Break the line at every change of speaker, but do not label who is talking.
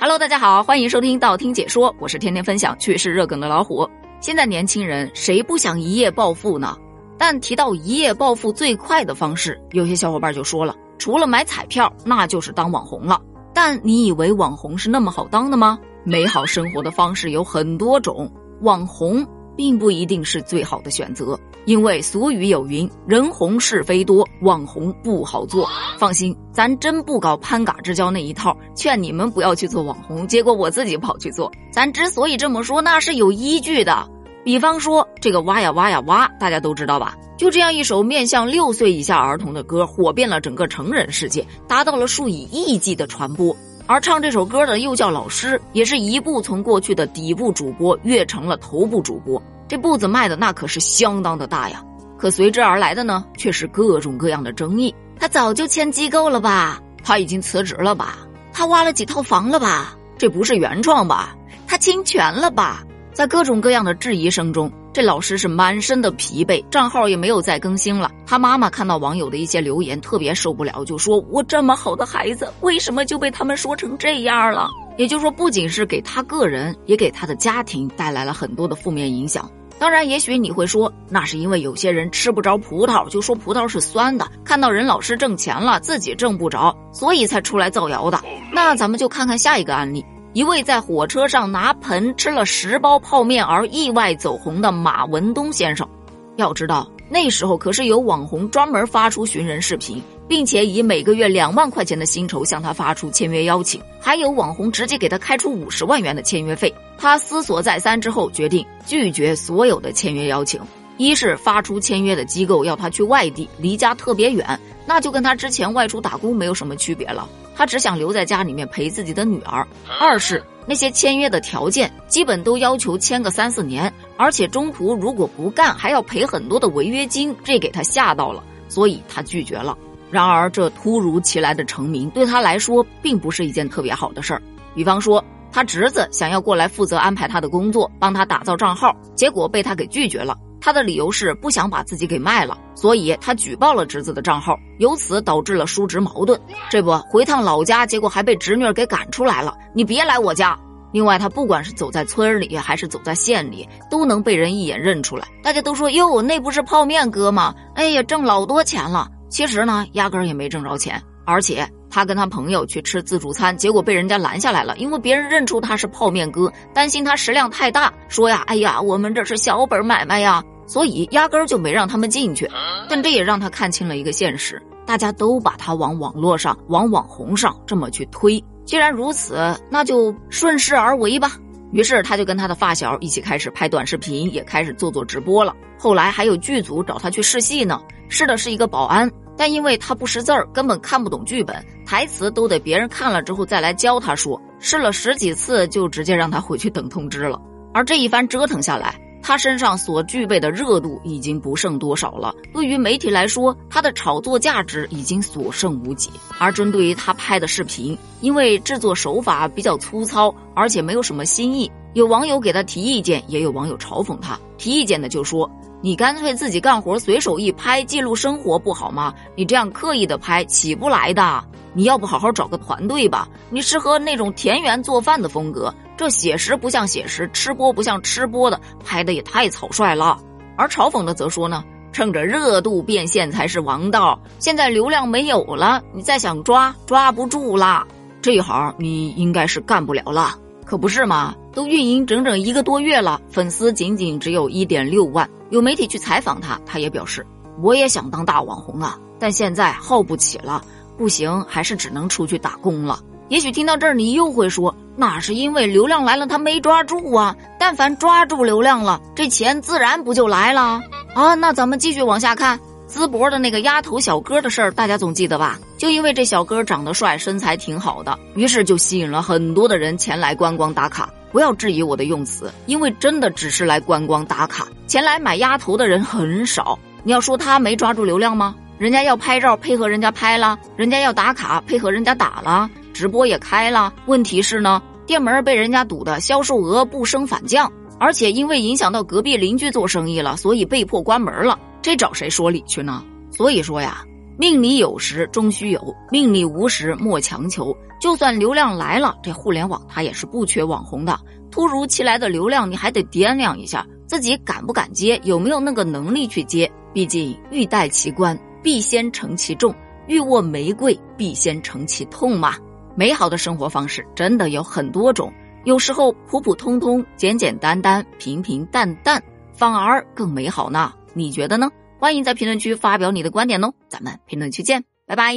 Hello，大家好，欢迎收听道听解说，我是天天分享趣事热梗的老虎。现在年轻人谁不想一夜暴富呢？但提到一夜暴富最快的方式，有些小伙伴就说了，除了买彩票，那就是当网红了。但你以为网红是那么好当的吗？美好生活的方式有很多种，网红并不一定是最好的选择。因为俗语有云：“人红是非多，网红不好做。”放心，咱真不搞攀嘎之交那一套，劝你们不要去做网红。结果我自己跑去做。咱之所以这么说，那是有依据的。比方说，这个挖呀挖呀挖，大家都知道吧？就这样一首面向六岁以下儿童的歌，火遍了整个成人世界，达到了数以亿计的传播。而唱这首歌的幼教老师，也是一步从过去的底部主播跃成了头部主播，这步子迈的那可是相当的大呀。可随之而来的呢，却是各种各样的争议。他早就签机构了吧？他已经辞职了吧？他挖了几套房了吧？这不是原创吧？他侵权了吧？在各种各样的质疑声中，这老师是满身的疲惫，账号也没有再更新了。他妈妈看到网友的一些留言，特别受不了，就说：“我这么好的孩子，为什么就被他们说成这样了？”也就是说，不仅是给他个人，也给他的家庭带来了很多的负面影响。当然，也许你会说，那是因为有些人吃不着葡萄，就说葡萄是酸的，看到人老师挣钱了，自己挣不着，所以才出来造谣的。那咱们就看看下一个案例。一位在火车上拿盆吃了十包泡面而意外走红的马文东先生，要知道那时候可是有网红专门发出寻人视频，并且以每个月两万块钱的薪酬向他发出签约邀请，还有网红直接给他开出五十万元的签约费。他思索再三之后，决定拒绝所有的签约邀请。一是发出签约的机构要他去外地，离家特别远，那就跟他之前外出打工没有什么区别了。他只想留在家里面陪自己的女儿。二是那些签约的条件基本都要求签个三四年，而且中途如果不干还要赔很多的违约金，这给他吓到了，所以他拒绝了。然而这突如其来的成名对他来说并不是一件特别好的事儿。比方说他侄子想要过来负责安排他的工作，帮他打造账号，结果被他给拒绝了。他的理由是不想把自己给卖了，所以他举报了侄子的账号，由此导致了叔侄矛盾。这不回趟老家，结果还被侄女给赶出来了。你别来我家。另外，他不管是走在村里还是走在县里，都能被人一眼认出来。大家都说哟，那不是泡面哥吗？哎呀，挣老多钱了。其实呢，压根儿也没挣着钱，而且他跟他朋友去吃自助餐，结果被人家拦下来了，因为别人认出他是泡面哥，担心他食量太大，说呀，哎呀，我们这是小本买卖呀。所以压根儿就没让他们进去，但这也让他看清了一个现实：大家都把他往网络上、往网红上这么去推。既然如此，那就顺势而为吧。于是他就跟他的发小一起开始拍短视频，也开始做做直播了。后来还有剧组找他去试戏呢，试的是一个保安，但因为他不识字儿，根本看不懂剧本，台词都得别人看了之后再来教他说。试了十几次，就直接让他回去等通知了。而这一番折腾下来。他身上所具备的热度已经不剩多少了，对于媒体来说，他的炒作价值已经所剩无几。而针对于他拍的视频，因为制作手法比较粗糙，而且没有什么新意，有网友给他提意见，也有网友嘲讽他。提意见的就说：“你干脆自己干活，随手一拍，记录生活不好吗？你这样刻意的拍，起不来的。你要不好好找个团队吧？你适合那种田园做饭的风格。”这写实不像写实，吃播不像吃播的，拍的也太草率了。而嘲讽的则说呢，趁着热度变现才是王道。现在流量没有了，你再想抓抓不住啦。这一行你应该是干不了了，可不是嘛？都运营整整一个多月了，粉丝仅仅只有一点六万。有媒体去采访他，他也表示，我也想当大网红啊，但现在耗不起了，不行，还是只能出去打工了。也许听到这儿，你又会说，那是因为流量来了，他没抓住啊。但凡抓住流量了，这钱自然不就来了啊？那咱们继续往下看，淄博的那个丫头小哥的事儿，大家总记得吧？就因为这小哥长得帅，身材挺好的，于是就吸引了很多的人前来观光打卡。不要质疑我的用词，因为真的只是来观光打卡，前来买鸭头的人很少。你要说他没抓住流量吗？人家要拍照，配合人家拍了；人家要打卡，配合人家打了。直播也开了，问题是呢，店门被人家堵的，销售额不升反降，而且因为影响到隔壁邻居做生意了，所以被迫关门了。这找谁说理去呢？所以说呀，命里有时终须有，命里无时莫强求。就算流量来了，这互联网它也是不缺网红的。突如其来的流量，你还得掂量一下自己敢不敢接，有没有那个能力去接。毕竟欲戴其冠，必先承其重；欲握玫瑰，必先承其痛嘛。美好的生活方式真的有很多种，有时候普普通通、简简单单、平平淡淡，反而更美好呢。你觉得呢？欢迎在评论区发表你的观点哦，咱们评论区见，拜拜。